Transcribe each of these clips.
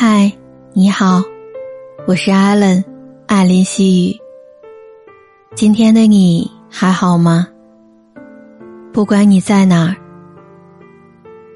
嗨，你好，我是艾伦，艾琳细雨。今天的你还好吗？不管你在哪儿，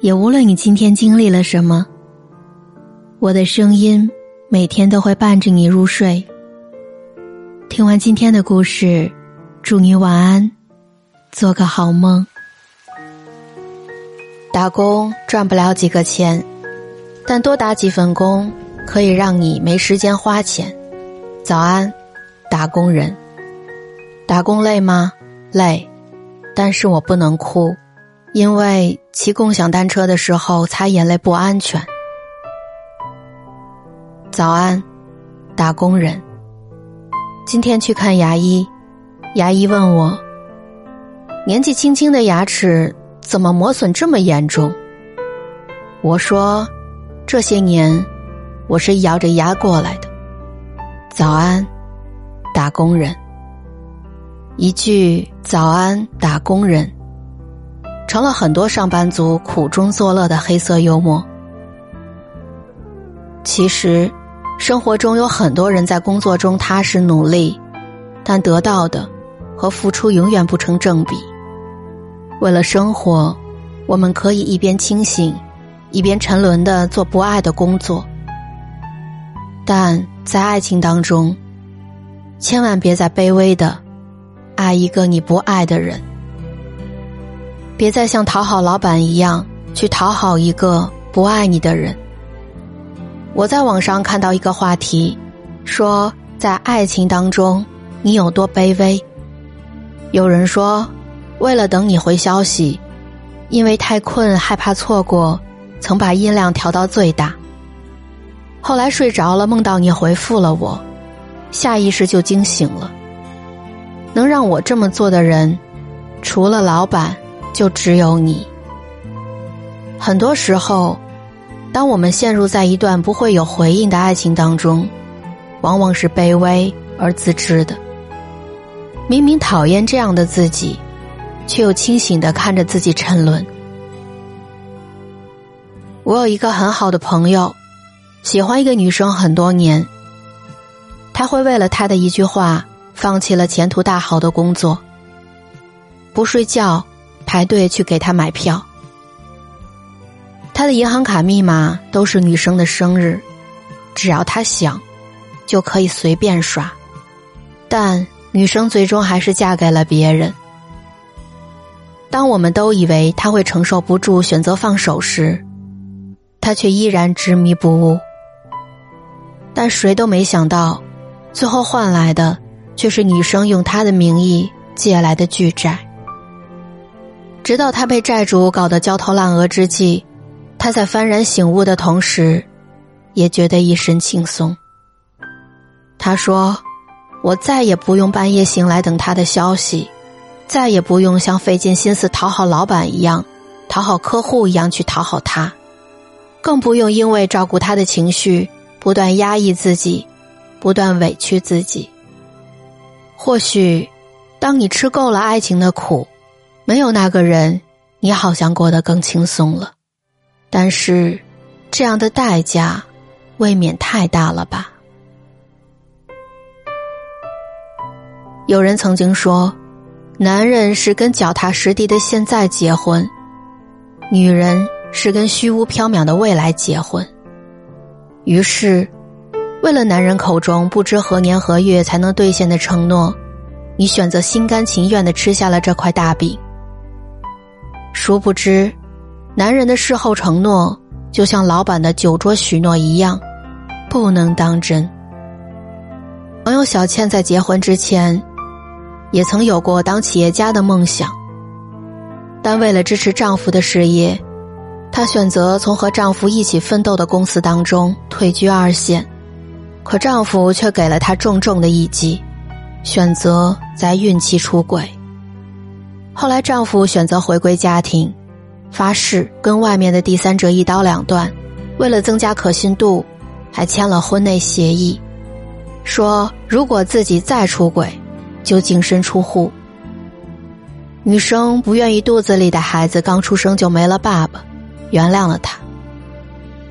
也无论你今天经历了什么，我的声音每天都会伴着你入睡。听完今天的故事，祝你晚安，做个好梦。打工赚不了几个钱，但多打几份工可以让你没时间花钱。早安，打工人。打工累吗？累，但是我不能哭，因为骑共享单车的时候擦眼泪不安全。早安，打工人。今天去看牙医，牙医问我，年纪轻轻的牙齿。怎么磨损这么严重？我说，这些年我是咬着牙过来的。早安，打工人。一句“早安，打工人”，成了很多上班族苦中作乐的黑色幽默。其实，生活中有很多人在工作中踏实努力，但得到的和付出永远不成正比。为了生活，我们可以一边清醒，一边沉沦的做不爱的工作。但在爱情当中，千万别再卑微的爱一个你不爱的人，别再像讨好老板一样去讨好一个不爱你的人。我在网上看到一个话题，说在爱情当中你有多卑微？有人说。为了等你回消息，因为太困害怕错过，曾把音量调到最大。后来睡着了，梦到你回复了我，下意识就惊醒了。能让我这么做的人，除了老板，就只有你。很多时候，当我们陷入在一段不会有回应的爱情当中，往往是卑微而自知的。明明讨厌这样的自己。却又清醒的看着自己沉沦。我有一个很好的朋友，喜欢一个女生很多年。他会为了她的一句话，放弃了前途大好的工作，不睡觉排队去给她买票。他的银行卡密码都是女生的生日，只要他想，就可以随便刷。但女生最终还是嫁给了别人。当我们都以为他会承受不住，选择放手时，他却依然执迷不悟。但谁都没想到，最后换来的却是女生用他的名义借来的巨债。直到他被债主搞得焦头烂额之际，他在幡然醒悟的同时，也觉得一身轻松。他说：“我再也不用半夜醒来等他的消息。”再也不用像费尽心思讨好老板一样，讨好客户一样去讨好他，更不用因为照顾他的情绪不断压抑自己，不断委屈自己。或许，当你吃够了爱情的苦，没有那个人，你好像过得更轻松了。但是，这样的代价，未免太大了吧？有人曾经说。男人是跟脚踏实地的现在结婚，女人是跟虚无缥缈的未来结婚。于是，为了男人口中不知何年何月才能兑现的承诺，你选择心甘情愿的吃下了这块大饼。殊不知，男人的事后承诺就像老板的酒桌许诺一样，不能当真。朋友小倩在结婚之前。也曾有过当企业家的梦想，但为了支持丈夫的事业，她选择从和丈夫一起奋斗的公司当中退居二线。可丈夫却给了她重重的一击，选择在孕期出轨。后来丈夫选择回归家庭，发誓跟外面的第三者一刀两断。为了增加可信度，还签了婚内协议，说如果自己再出轨。就净身出户。女生不愿意肚子里的孩子刚出生就没了爸爸，原谅了他。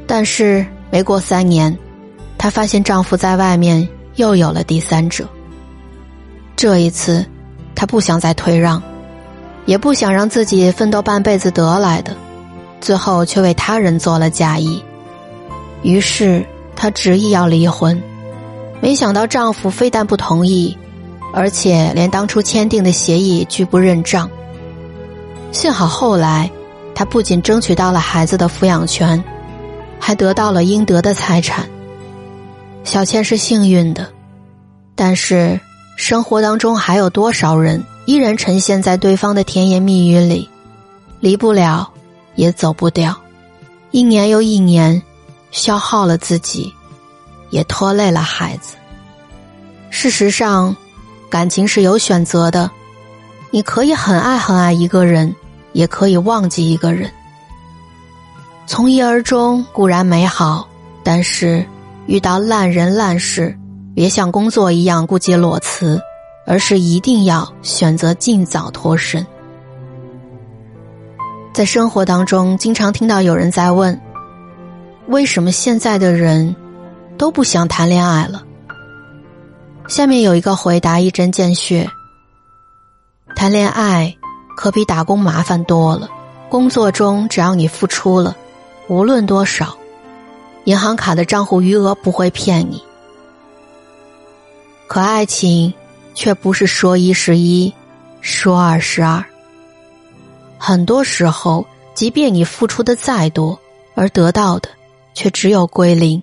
但是没过三年，她发现丈夫在外面又有了第三者。这一次，她不想再退让，也不想让自己奋斗半辈子得来的，最后却为他人做了嫁衣。于是，她执意要离婚，没想到丈夫非但不同意，而且连当初签订的协议拒不认账。幸好后来，他不仅争取到了孩子的抚养权。还得到了应得的财产。小倩是幸运的，但是生活当中还有多少人依然沉陷在对方的甜言蜜语里，离不了，也走不掉，一年又一年，消耗了自己，也拖累了孩子。事实上，感情是有选择的，你可以很爱很爱一个人，也可以忘记一个人。从一而终固然美好，但是遇到烂人烂事，别像工作一样顾及裸辞，而是一定要选择尽早脱身。在生活当中，经常听到有人在问：为什么现在的人都不想谈恋爱了？下面有一个回答一针见血：谈恋爱可比打工麻烦多了。工作中只要你付出了。无论多少，银行卡的账户余额不会骗你。可爱情却不是说一是一，说二是二。很多时候，即便你付出的再多，而得到的却只有归零。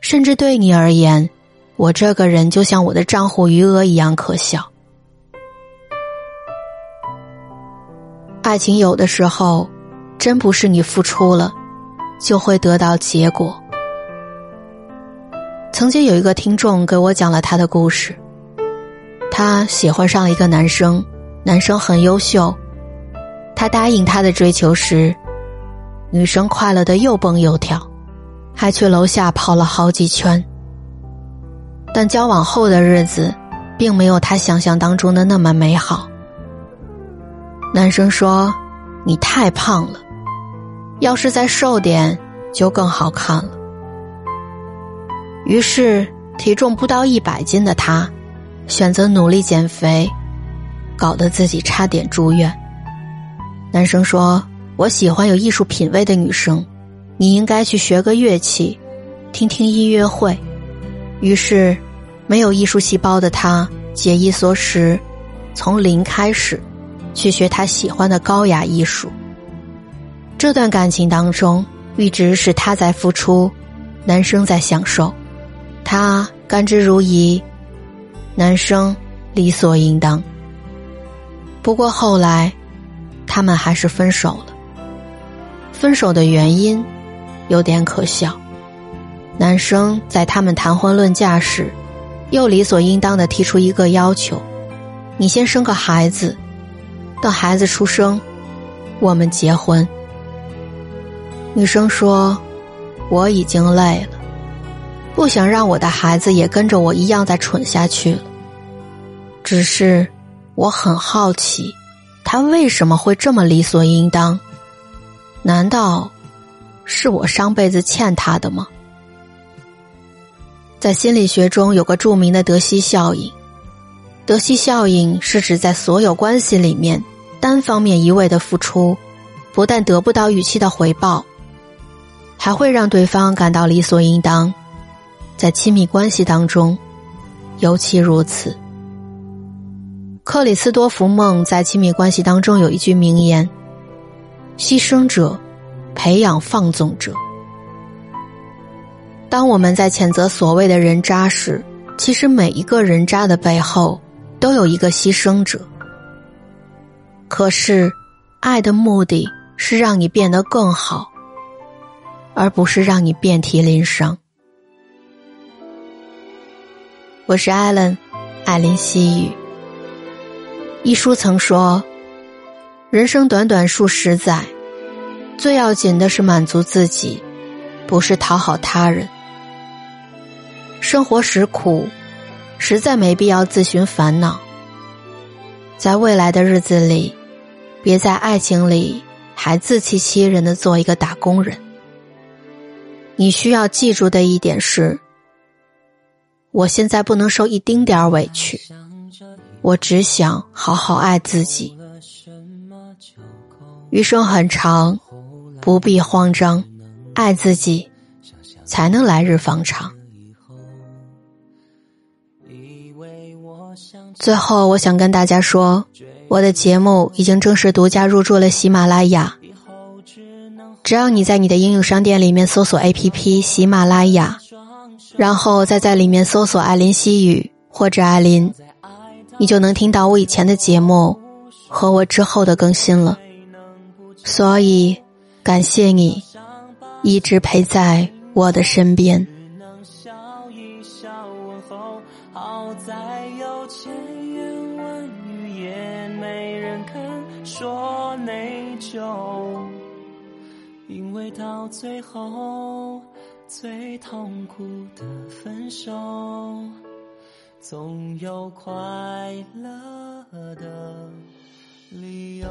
甚至对你而言，我这个人就像我的账户余额一样可笑。爱情有的时候。真不是你付出了，就会得到结果。曾经有一个听众给我讲了他的故事，他喜欢上了一个男生，男生很优秀，他答应他的追求时，女生快乐的又蹦又跳，还去楼下跑了好几圈。但交往后的日子，并没有他想象当中的那么美好。男生说：“你太胖了。”要是再瘦点，就更好看了。于是，体重不到一百斤的他，选择努力减肥，搞得自己差点住院。男生说：“我喜欢有艺术品味的女生，你应该去学个乐器，听听音乐会。”于是，没有艺术细胞的他，节衣缩食，从零开始，去学他喜欢的高雅艺术。这段感情当中，一直是他在付出，男生在享受，他甘之如饴，男生理所应当。不过后来，他们还是分手了。分手的原因有点可笑，男生在他们谈婚论嫁时，又理所应当的提出一个要求：你先生个孩子，等孩子出生，我们结婚。女生说：“我已经累了，不想让我的孩子也跟着我一样再蠢下去了。只是我很好奇，他为什么会这么理所应当？难道是我上辈子欠他的吗？”在心理学中有个著名的德西效应，德西效应是指在所有关系里面，单方面一味的付出，不但得不到预期的回报。还会让对方感到理所应当，在亲密关系当中，尤其如此。克里斯多福梦在亲密关系当中有一句名言：“牺牲者，培养放纵者。”当我们在谴责所谓的人渣时，其实每一个人渣的背后都有一个牺牲者。可是，爱的目的是让你变得更好。而不是让你遍体鳞伤。我是艾伦，艾琳西语。一书曾说：“人生短短数十载，最要紧的是满足自己，不是讨好他人。生活实苦，实在没必要自寻烦恼。在未来的日子里，别在爱情里还自欺欺人的做一个打工人。”你需要记住的一点是，我现在不能受一丁点儿委屈，我只想好好爱自己。余生很长，不必慌张，爱自己，才能来日方长。最后，我想跟大家说，我的节目已经正式独家入驻了喜马拉雅。只要你在你的应用商店里面搜索 APP 喜马拉雅，然后再在里面搜索艾琳西语或者艾琳，你就能听到我以前的节目和我之后的更新了。所以，感谢你一直陪在我的身边。说内疚。因为到最后，最痛苦的分手，总有快乐的理由。